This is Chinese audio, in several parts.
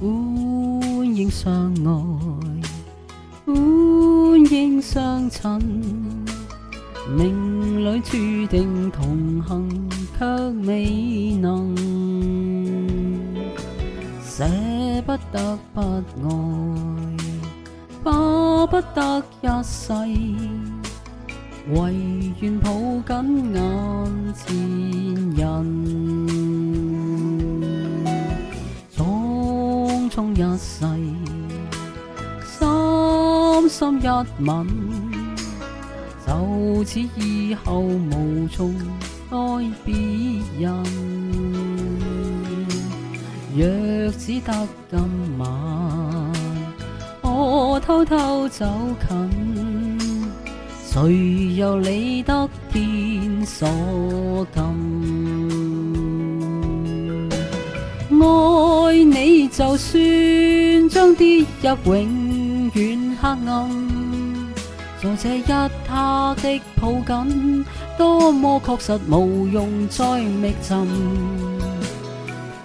欢迎相爱，欢迎相衬。命里注定同行，却未能舍不得不爱，巴不得一世，唯愿抱紧眼前匆匆一世，深深一吻。就此以后无从爱别人。若只得今晚，我偷偷走近，谁又理得天所禁？就算将跌入永远黑暗。在这一刻的抱紧，多么确实无用再觅寻。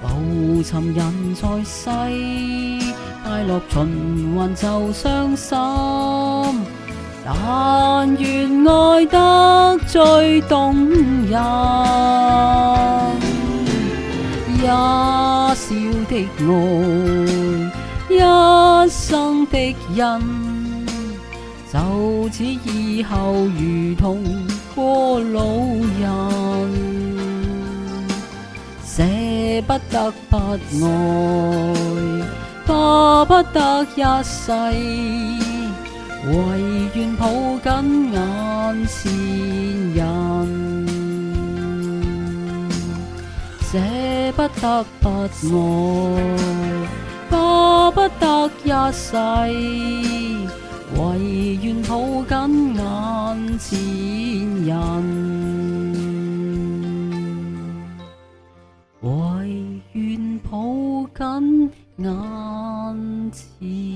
浮沉人在世，快乐循环就伤心。但愿爱得最动人，的爱，一生的恩。就此以后，如同过路人，舍不得不爱，巴不得一世，唯愿抱紧眼前人，不得不爱，巴不得一世。唯愿抱紧眼前人，唯愿抱紧眼前。